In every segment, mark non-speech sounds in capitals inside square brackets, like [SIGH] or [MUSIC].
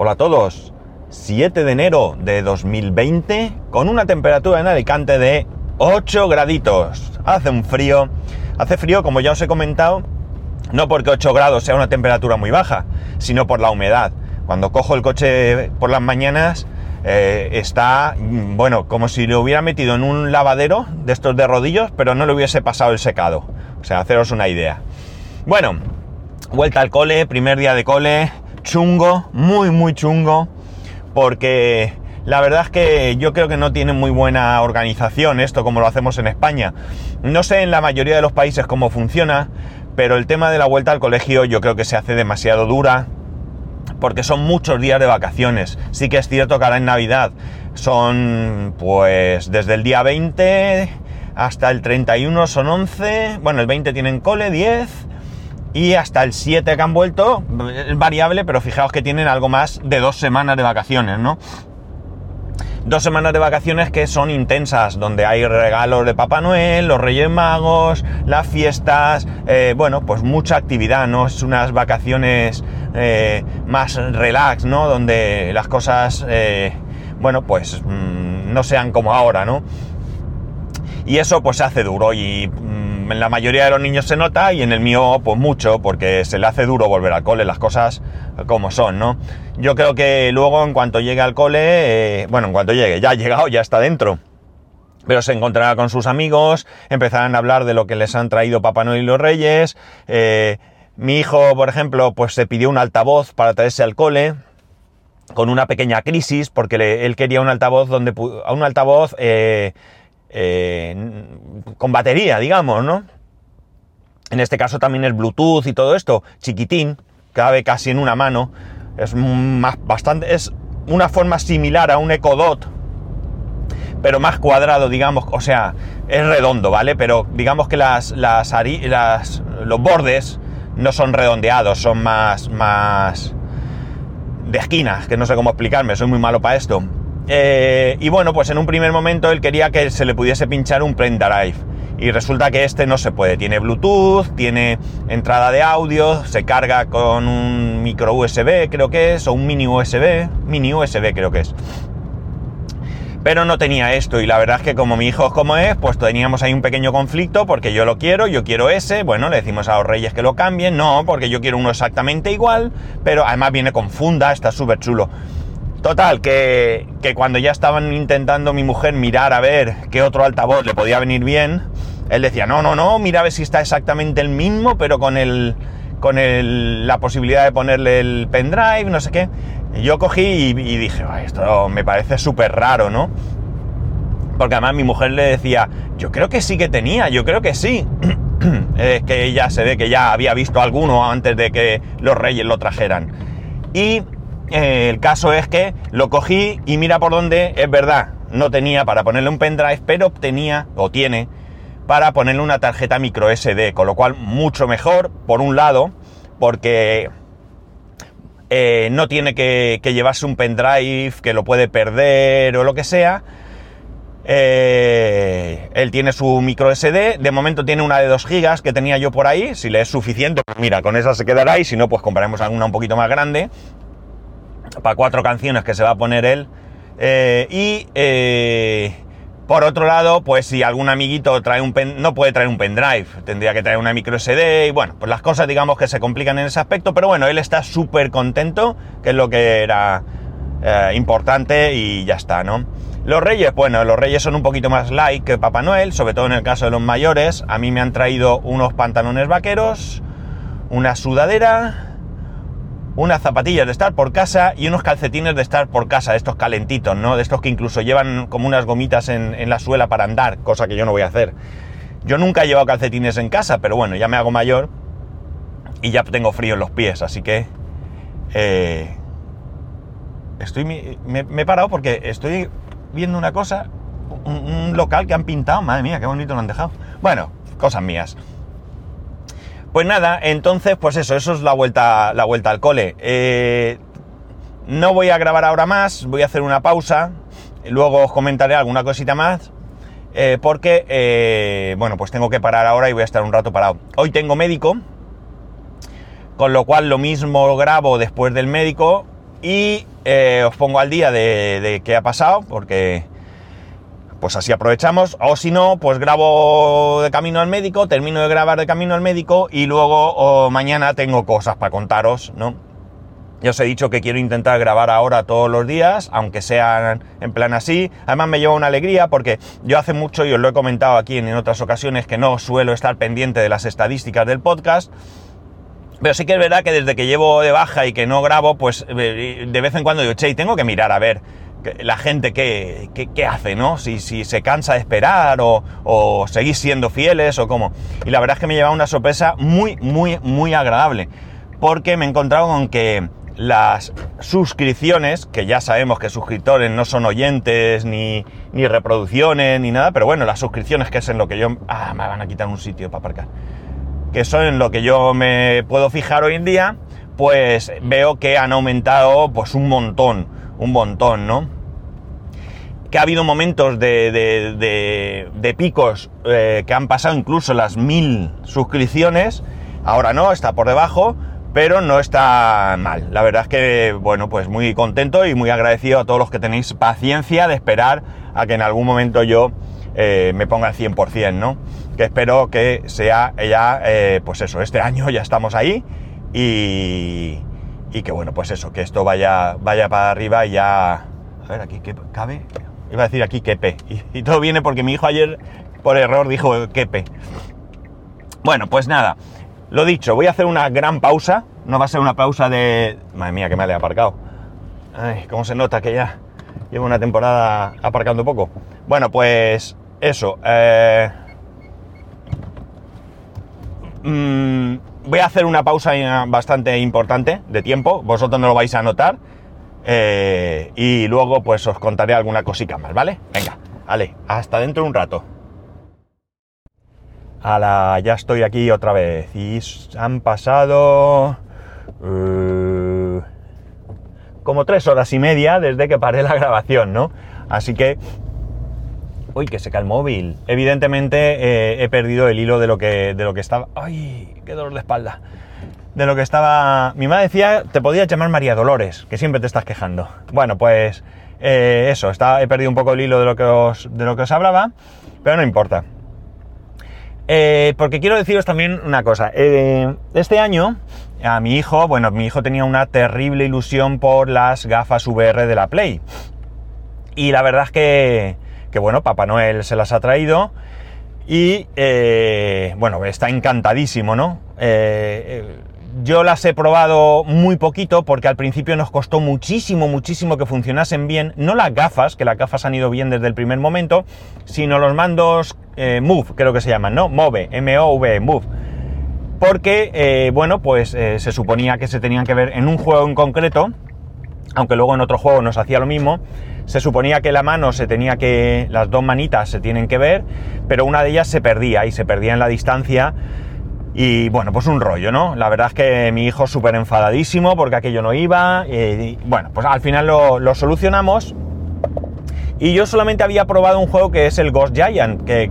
Hola a todos. 7 de enero de 2020 con una temperatura en Alicante de 8 graditos. Hace un frío. Hace frío, como ya os he comentado, no porque 8 grados sea una temperatura muy baja, sino por la humedad. Cuando cojo el coche por las mañanas eh, está, mm, bueno, como si lo hubiera metido en un lavadero de estos de rodillos, pero no le hubiese pasado el secado. O sea, haceros una idea. Bueno, vuelta al cole, primer día de cole, chungo, muy, muy chungo, porque la verdad es que yo creo que no tiene muy buena organización esto como lo hacemos en España. No sé en la mayoría de los países cómo funciona, pero el tema de la vuelta al colegio yo creo que se hace demasiado dura, porque son muchos días de vacaciones. Sí que es cierto que ahora en Navidad son pues desde el día 20 hasta el 31 son 11, bueno, el 20 tienen cole, 10 y hasta el 7 que han vuelto, es variable, pero fijaos que tienen algo más de dos semanas de vacaciones, ¿no? Dos semanas de vacaciones que son intensas, donde hay regalos de Papá Noel, los Reyes Magos, las fiestas, eh, bueno, pues mucha actividad, ¿no? Es unas vacaciones eh, más relax, ¿no? Donde las cosas, eh, bueno, pues mm, no sean como ahora, ¿no? Y eso pues se hace duro y en la mayoría de los niños se nota y en el mío pues mucho porque se le hace duro volver al cole, las cosas como son, ¿no? Yo creo que luego en cuanto llegue al cole, eh, bueno, en cuanto llegue, ya ha llegado, ya está dentro. Pero se encontrará con sus amigos, empezarán a hablar de lo que les han traído Papá Noel y los Reyes. Eh, mi hijo, por ejemplo, pues se pidió un altavoz para traerse al cole con una pequeña crisis porque él quería un altavoz donde un altavoz eh, eh, con batería, digamos, ¿no? En este caso también es Bluetooth y todo esto, chiquitín, cabe casi en una mano. Es más, bastante, es una forma similar a un Echo Dot, pero más cuadrado, digamos, o sea, es redondo, ¿vale? Pero digamos que las, los bordes no son redondeados, son más, más de esquinas, que no sé cómo explicarme, soy muy malo para esto. Eh, y bueno, pues en un primer momento él quería que se le pudiese pinchar un pendrive. Y resulta que este no se puede. Tiene Bluetooth, tiene entrada de audio, se carga con un micro USB, creo que es, o un mini USB. Mini USB creo que es. Pero no tenía esto y la verdad es que como mi hijo es como es, pues teníamos ahí un pequeño conflicto porque yo lo quiero, yo quiero ese, bueno, le decimos a los reyes que lo cambien, no, porque yo quiero uno exactamente igual, pero además viene con funda, está súper chulo. Total, que, cuando ya estaban intentando mi mujer mirar a ver qué otro altavoz le podía venir bien, él decía, no, no, no, mira a ver si está exactamente el mismo, pero con el con el, la posibilidad de ponerle el pendrive, no sé qué. yo cogí y, dije, esto me parece súper raro, ¿no? Porque además mi mujer le decía, yo creo que sí que tenía, yo creo que sí. [CLEARS THROAT] es que ella se ve que ya había visto alguno antes de que los reyes lo trajeran. Y eh, el caso es que lo cogí y mira por dónde, es verdad, no tenía para ponerle un pendrive, pero tenía o tiene para ponerle una tarjeta micro SD, con lo cual mucho mejor, por un lado, porque eh, no tiene que, llevarse un pendrive que lo puede perder o lo que sea. Eh, él tiene su micro SD, de momento tiene una de 2 gigas que tenía yo por ahí, si le es suficiente, pues mira, con esa se quedará y si no, pues compraremos alguna un poquito más grande para cuatro canciones que se va a poner él. Eh, y eh, por otro lado, pues si algún amiguito trae un no puede traer un pendrive, tendría que traer una micro SD y bueno, pues las cosas digamos que se complican en ese aspecto, pero bueno, él está súper contento, que es lo que era eh, importante y ya está, ¿no? Los reyes, bueno, los reyes son un poquito más light que Papá Noel, sobre todo en el caso de los mayores. A mí me han traído unos pantalones vaqueros, una sudadera, unas zapatillas de estar por casa y unos calcetines de estar por casa, estos calentitos, ¿no? De estos que incluso llevan como unas gomitas en, la suela para andar, cosa que yo no voy a hacer. Yo nunca he llevado calcetines en casa, pero bueno, ya me hago mayor y ya tengo frío en los pies, así que... Eh, estoy... Me, he parado porque estoy viendo una cosa, un local que han pintado, madre mía, qué bonito lo han dejado. Bueno, cosas mías. Pues nada, entonces, pues eso, eso es la vuelta, la vuelta al cole. Eh, no voy a grabar ahora más, voy a hacer una pausa, luego os comentaré alguna cosita más, eh, porque, eh, bueno, pues tengo que parar ahora y voy a estar un rato parado. Hoy tengo médico, con lo cual lo mismo grabo después del médico, y os pongo al día de, de qué ha pasado, porque pues así aprovechamos, o si no, pues grabo de camino al médico, termino de grabar de camino al médico y luego mañana tengo cosas para contaros, ¿no? Ya os he dicho que quiero intentar grabar ahora todos los días, aunque sean en plan así. Además me lleva una alegría porque yo hace mucho, y os lo he comentado aquí en otras ocasiones, que no suelo estar pendiente de las estadísticas del podcast. Pero sí que es verdad que desde que llevo de baja y que no grabo, pues eh, de vez en cuando digo, che, tengo que mirar a ver la gente qué, qué, hace, ¿no? Si, si, se cansa de esperar o, o seguís siendo fieles o cómo. Y la verdad es que me lleva una sorpresa muy, muy, muy agradable. Porque me he encontrado con que las suscripciones, que ya sabemos que suscriptores no son oyentes, ni, ni reproducciones, ni nada, pero bueno, las suscripciones que es en lo que yo... Ah, me van a quitar un sitio para aparcar. Que son en lo que yo me puedo fijar hoy en día, pues veo que han aumentado pues un montón, un montón, ¿no? Que ha habido momentos de, de, picos eh, que han pasado incluso las mil suscripciones, ahora no, está por debajo, pero no está mal. La verdad es que, bueno, pues muy contento y muy agradecido a todos los que tenéis paciencia de esperar a que en algún momento yo eh, me ponga al 100%, ¿no? Que espero que sea ya, eh, pues eso, este año ya estamos ahí y, que, bueno, pues eso, que esto vaya, vaya para arriba y ya... A ver, aquí, ¿qué cabe? Iba a decir aquí quepe. Y, [LAUGHS] y todo viene porque mi hijo ayer, por error, dijo quepe. Bueno, pues nada. Lo dicho, voy a hacer una gran pausa. No va a ser una pausa de... Madre mía, que me he aparcado. Ay, cómo se nota que ya llevo una temporada aparcando poco. Bueno, pues eso. Eh, mm, voy a hacer una pausa bastante importante de tiempo. Vosotros no lo vais a notar. Eh, y luego pues os contaré alguna cosita más, ¿vale? Venga, vale, hasta dentro de un rato la ya estoy aquí otra vez. Y han pasado... Uh, como tres horas y media desde que paré la grabación, ¿no? Así que... Uy, que se cae el móvil. Evidentemente eh, he perdido el hilo de lo que, de lo que estaba... ¡Ay! ¡Qué dolor de espalda! De lo que estaba... Mi madre decía, te podía llamar María Dolores, que siempre te estás quejando. Bueno, pues... Eh, eso, está, he perdido un poco el hilo de lo que os, de lo que os hablaba, pero no importa. Eh, porque quiero deciros también una cosa. Este año, a mi hijo, bueno, mi hijo tenía una terrible ilusión por las gafas VR de la Play. Y la verdad es que, que bueno, Papá Noel se las ha traído. Y eh, bueno, está encantadísimo, ¿no? yo las he probado muy poquito porque al principio nos costó muchísimo, muchísimo que funcionasen bien, no las gafas, que las gafas han ido bien desde el primer momento, sino los mandos eh, Move, creo que se llaman, ¿no? Move, M-O-V, Move. Porque, eh, bueno, pues eh, se suponía que se tenían que ver en un juego en concreto, aunque luego en otro juego nos hacía lo mismo, se suponía que la mano se tenía que, las dos manitas se tienen que ver, pero una de ellas se perdía y se perdía en la distancia y bueno, pues un rollo, ¿no? La verdad es que mi hijo súper enfadadísimo porque aquello no iba. Y, bueno, pues al final lo, solucionamos. Y yo solamente había probado un juego que es el Ghost Giant, que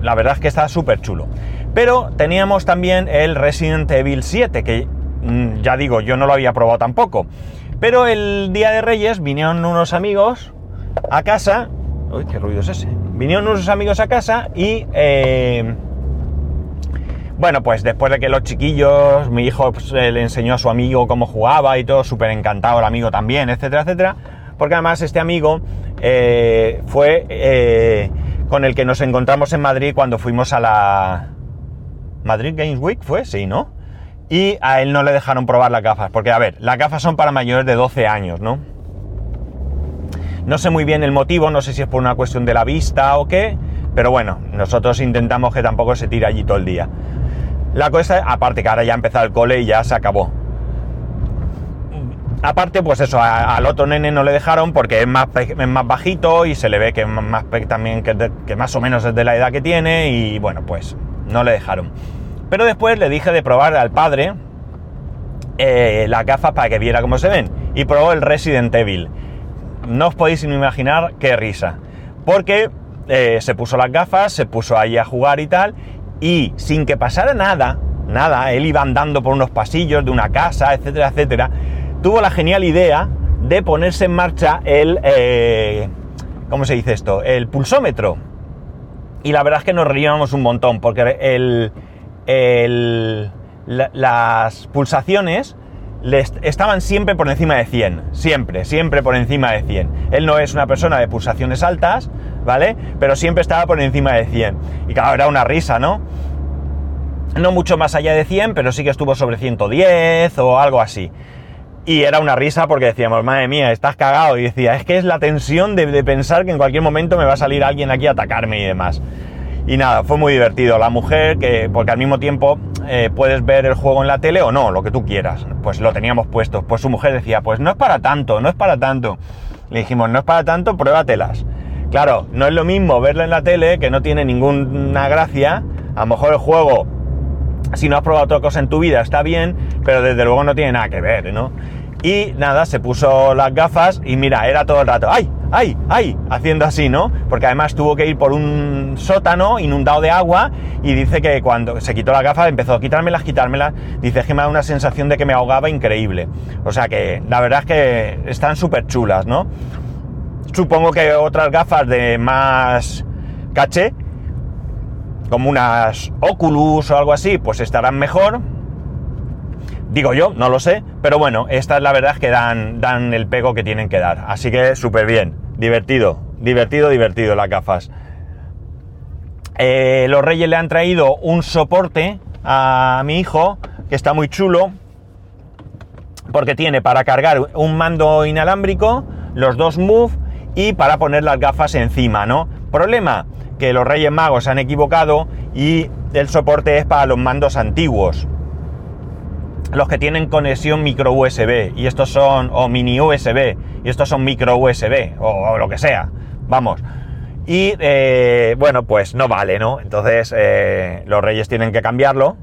la verdad es que está súper chulo. Pero teníamos también el Resident Evil 7, que mm, ya digo, yo no lo había probado tampoco. Pero el día de Reyes vinieron unos amigos a casa. Uy, qué ruido es ese. Vinieron unos amigos a casa y. Eh, bueno, pues después de que los chiquillos, mi hijo pues, eh, le enseñó a su amigo cómo jugaba y todo, súper encantado el amigo también, etcétera, etcétera. Porque además este amigo eh, fue con el que nos encontramos en Madrid cuando fuimos a la Madrid Games Week, fue, sí, ¿no? Y a él no le dejaron probar las gafas, porque a ver, las gafas son para mayores de 12 años, ¿no? No sé muy bien el motivo, no sé si es por una cuestión de la vista o qué, pero bueno, nosotros intentamos que tampoco se tire allí todo el día. La cosa, aparte que ahora ya ha empezado el cole y ya se acabó. Aparte, pues eso, al otro nene no le dejaron porque es más, más bajito y se le ve que más también que, más o menos es de la edad que tiene y bueno, pues no le dejaron. Pero después le dije de probar al padre eh, las gafas para que viera cómo se ven y probó el Resident Evil. No os podéis imaginar qué risa. Porque eh, se puso las gafas, se puso ahí a jugar y tal, y sin que pasara nada, nada, él iba andando por unos pasillos de una casa, etcétera, etcétera, tuvo la genial idea de ponerse en marcha el, eh, ¿cómo se dice esto? El pulsómetro. Y la verdad es que nos reíamos un montón, porque el, el, las pulsaciones estaban siempre por encima de 100, siempre, siempre por encima de 100. Él no es una persona de pulsaciones altas, ¿vale? Pero siempre estaba por encima de 100. Y claro, era una risa, ¿no? No mucho más allá de 100, pero sí que estuvo sobre 110 o algo así. Y era una risa porque decíamos, madre mía, estás cagado. Y decía, es que es la tensión de, de pensar que en cualquier momento me va a salir alguien aquí a atacarme y demás. Y nada, fue muy divertido. La mujer, que, porque al mismo tiempo eh, puedes ver el juego en la tele o no, lo que tú quieras. Pues lo teníamos puesto. Pues su mujer decía, pues no es para tanto, no es para tanto. Le dijimos, no es para tanto, pruébatelas. Claro, no es lo mismo verlo en la tele, que no tiene ninguna gracia. A lo mejor el juego, si no has probado otra cosa en tu vida, está bien, pero desde luego no tiene nada que ver, ¿no? Y nada, se puso las gafas y mira, era todo el rato, ¡ay! ¡Ay! ¡ay! Haciendo así, ¿no? Porque además tuvo que ir por un sótano inundado de agua y dice que cuando se quitó las gafas empezó a quitármelas, quitármelas. Dice que me da una sensación de que me ahogaba increíble. O sea que la verdad es que están súper chulas, ¿no? Supongo que otras gafas de más caché, como unas Oculus o algo así, pues estarán mejor Digo yo, no lo sé, pero bueno, esta es la verdad que dan, dan el pego que tienen que dar. Así que súper bien, divertido, divertido, divertido las gafas. Eh, los reyes le han traído un soporte a mi hijo, que está muy chulo, porque tiene para cargar un mando inalámbrico, los dos Move y para poner las gafas encima, ¿no? Problema, que los Reyes Magos se han equivocado y el soporte es para los mandos antiguos los que tienen conexión micro USB y estos son o mini USB y estos son micro USB o, lo que sea. Vamos. Y eh, bueno pues no vale no entonces eh, los reyes tienen que cambiarlo.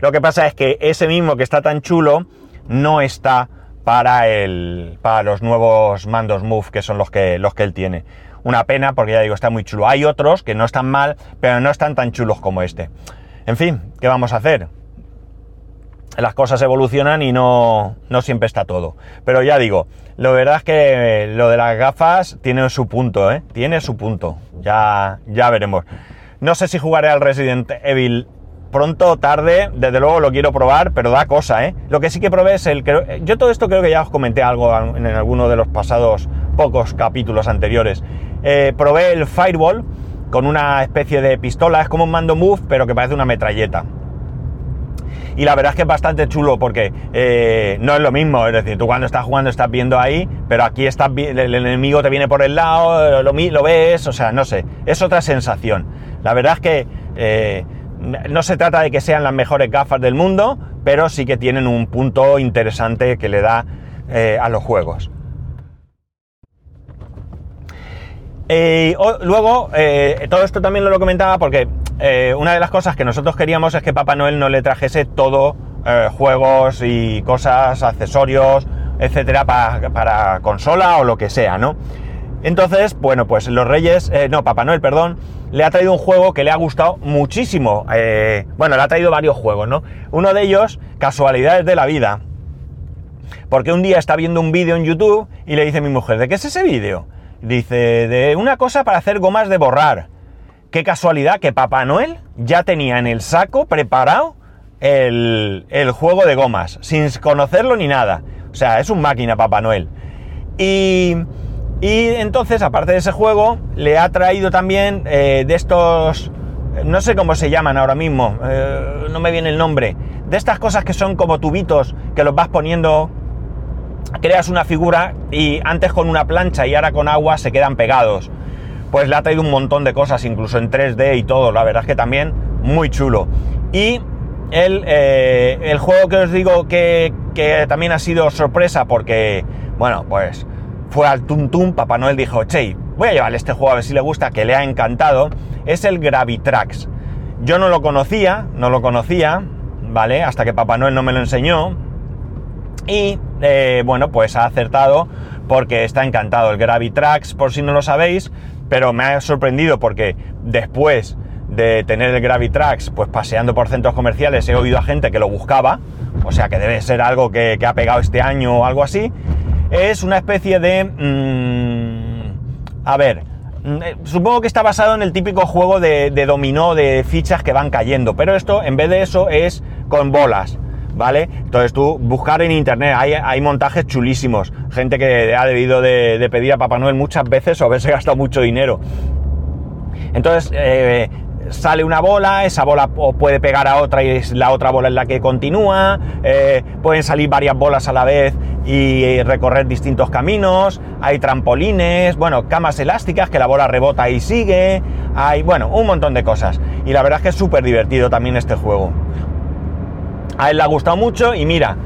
Lo que pasa es que ese mismo que está tan chulo no está para el para los nuevos mandos move que son los que los que él tiene. Una pena porque ya digo está muy chulo. Hay otros que no están mal pero no están tan chulos como este. En fin qué vamos a hacer las cosas evolucionan y no, no, siempre está todo. Pero ya digo, lo verdad es que lo de las gafas tiene su punto, ¿eh? Tiene su punto. Ya, ya veremos. No sé si jugaré al Resident Evil pronto o tarde, desde luego lo quiero probar, pero da cosa, ¿eh? Lo que sí que probé es el... Yo todo esto creo que ya os comenté algo en alguno de los pasados pocos capítulos anteriores. Eh, probé el Fireball con una especie de pistola, es como un mando move, pero que parece una metralleta y la verdad es que es bastante chulo porque eh, no es lo mismo, es decir, tú cuando estás jugando estás viendo ahí, pero aquí estás, el enemigo te viene por el lado, lo, lo ves, o sea, no sé, es otra sensación. La verdad es que eh, no se trata de que sean las mejores gafas del mundo, pero sí que tienen un punto interesante que le da eh, a los juegos. luego, todo esto también lo comentaba porque eh, una de las cosas que nosotros queríamos es que Papá Noel no le trajese todo eh, juegos y cosas, accesorios, etcétera, para, consola o lo que sea, ¿no? Entonces, bueno, pues los Reyes, eh, no, Papá Noel, perdón, le ha traído un juego que le ha gustado muchísimo. bueno, le ha traído varios juegos, ¿no? Uno de ellos, Casualidades de la Vida. Porque un día está viendo un vídeo en YouTube y le dice mi mujer, ¿de qué es ese vídeo? Dice, de una cosa para hacer gomas de borrar. Qué casualidad que Papá Noel ya tenía en el saco preparado el, juego de gomas, sin conocerlo ni nada. O sea, es un máquina Papá Noel. Y, entonces, aparte de ese juego, le ha traído también eh, de estos, no sé cómo se llaman ahora mismo, eh, no me viene el nombre, de estas cosas que son como tubitos que los vas poniendo, creas una figura y antes con una plancha y ahora con agua se quedan pegados pues le ha traído un montón de cosas, incluso en 3D y todo, la verdad es que también muy chulo. Y el, eh, el juego que os digo que, también ha sido sorpresa porque, bueno, pues fue al Tum Tum, Papá Noel dijo, che, voy a llevarle este juego a ver si le gusta, que le ha encantado, es el Gravitrax. Yo no lo conocía, no lo conocía, ¿vale? Hasta que Papá Noel no me lo enseñó. Y, eh, bueno, pues ha acertado porque está encantado. El Gravitrax, por si no lo sabéis, pero me ha sorprendido porque después de tener el Gravitrax, pues paseando por centros comerciales, he oído a gente que lo buscaba, o sea que debe ser algo que, ha pegado este año o algo así. es una especie de... mm, a ver, mm, eh, supongo que está basado en el típico juego de, de dominó de fichas que van cayendo, pero esto en vez de eso es con bolas. ¿Vale? Entonces tú buscar en internet, hay, hay montajes chulísimos, gente que ha debido de, pedir a Papá Noel muchas veces o haberse [LAUGHS] gastado mucho dinero. Entonces eh, sale una bola, esa bola puede pegar a otra y es la otra bola es la que continúa, eh, pueden salir varias bolas a la vez y recorrer distintos caminos, hay trampolines, bueno, camas elásticas que la bola rebota y sigue, hay, bueno, un montón de cosas. Y la verdad es que es súper divertido también este juego. A él le ha gustado mucho y mira,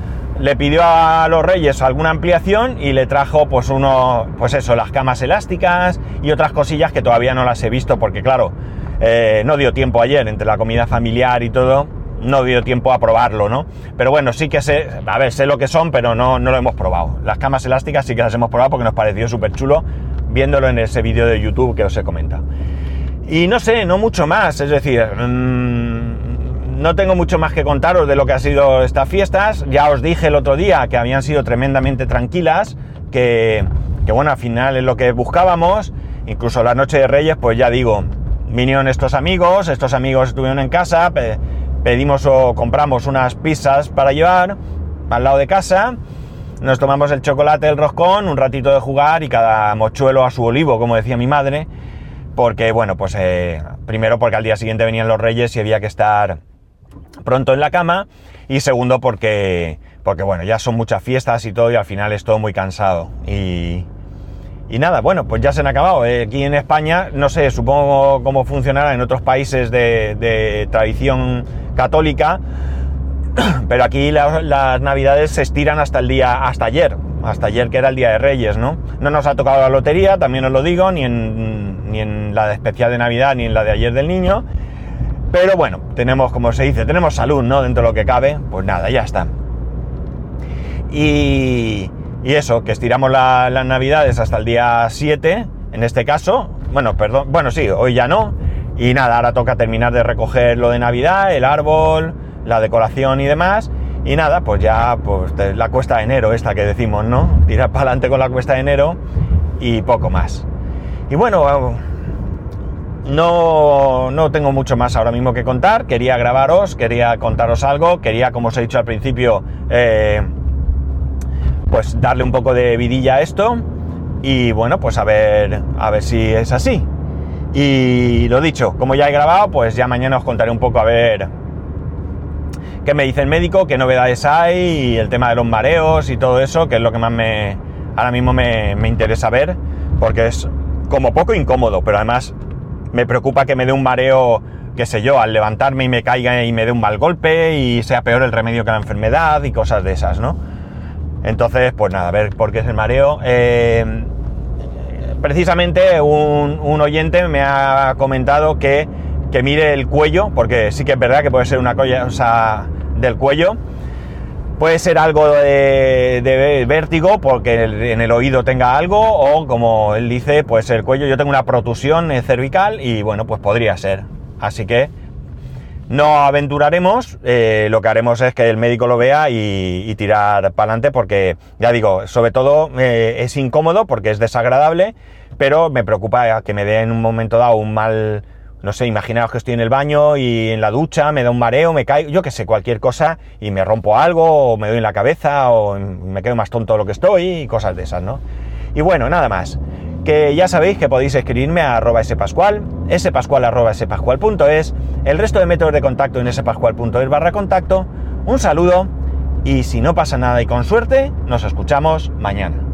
le pidió a los reyes alguna ampliación y le trajo pues uno, pues eso, las camas elásticas y otras cosillas que todavía no las he visto porque claro, eh, no dio tiempo ayer entre la comida familiar y todo, no dio tiempo a probarlo, ¿no? Pero bueno, sí que sé, a ver, sé lo que son, pero no, no lo hemos probado. Las camas elásticas sí que las hemos probado porque nos pareció súper chulo viéndolo en ese vídeo de YouTube que os he comentado. Y no sé, no mucho más, es decir, mmm, no tengo mucho más que contaros de lo que ha sido estas fiestas. Ya os dije el otro día que habían sido tremendamente tranquilas, que, bueno, al final es lo que buscábamos. Incluso la noche de Reyes, pues ya digo, vinieron estos amigos, estos amigos estuvieron en casa, pe pedimos o compramos unas pizzas para llevar al lado de casa, nos tomamos el chocolate, el roscón, un ratito de jugar y cada mochuelo a su olivo, como decía mi madre, porque bueno, pues eh, primero porque al día siguiente venían los reyes y había que estar pronto en la cama y segundo porque, porque bueno, ya son muchas fiestas y todo y al final es todo muy cansado y, y nada, bueno, pues ya se han acabado. Eh, aquí en España, no sé, supongo cómo funcionará en otros países de, tradición católica, [CLEARS THROAT] pero aquí la, las navidades se estiran hasta el día, hasta ayer, hasta ayer que era el día de Reyes, ¿no? No nos ha tocado la lotería, también os lo digo, ni en, ni en la de especial de Navidad, ni en la de ayer del niño. Pero bueno, tenemos, como se dice, tenemos salud, ¿no? Dentro de lo que cabe, pues nada, ya está. Y, y eso, que estiramos la, las navidades hasta el día 7, en este caso. Bueno, perdón, bueno, sí, hoy ya no. Y nada, ahora toca terminar de recoger lo de Navidad, el árbol, la decoración y demás. Y nada, pues ya, pues la cuesta de enero, esta que decimos, ¿no? Tirar para adelante con la cuesta de enero y poco más. Y bueno, no, no tengo mucho más ahora mismo que contar. Quería grabaros, quería contaros algo, quería, como os he dicho al principio, eh, pues darle un poco de vidilla a esto y bueno, pues a ver, a ver si es así. Y lo dicho, como ya he grabado, pues ya mañana os contaré un poco a ver qué me dice el médico, qué novedades hay y el tema de los mareos y todo eso, que es lo que más me ahora mismo me, me interesa ver, porque es como poco incómodo, pero además me preocupa que me dé un mareo, qué sé yo, al levantarme y me caiga y me dé un mal golpe y sea peor el remedio que la enfermedad y cosas de esas, ¿no? Entonces, pues nada, a ver por qué es el mareo. Eh, precisamente un, un, oyente me ha comentado que, que mire el cuello, porque sí que es verdad que puede ser una cosa del cuello. Puede ser algo de, vértigo porque en el oído tenga algo o como él dice, pues el cuello, yo tengo una protusión cervical y bueno, pues podría ser. Así que no aventuraremos, eh, lo que haremos es que el médico lo vea y, y tirar para adelante porque, ya digo, sobre todo eh, es incómodo porque es desagradable, pero me preocupa que me dé en un momento dado un mal, no sé, imaginaos que estoy en el baño y en la ducha me da un mareo, me caigo, yo que sé, cualquier cosa y me rompo algo o me doy en la cabeza o me quedo más tonto de lo que estoy y cosas de esas, ¿no? Y bueno, nada más que ya sabéis que podéis escribirme a arroba spascual, spascual arroba spascual.es, el resto de métodos de contacto en spascual.es barra contacto, un saludo y si no pasa nada y con suerte, nos escuchamos mañana.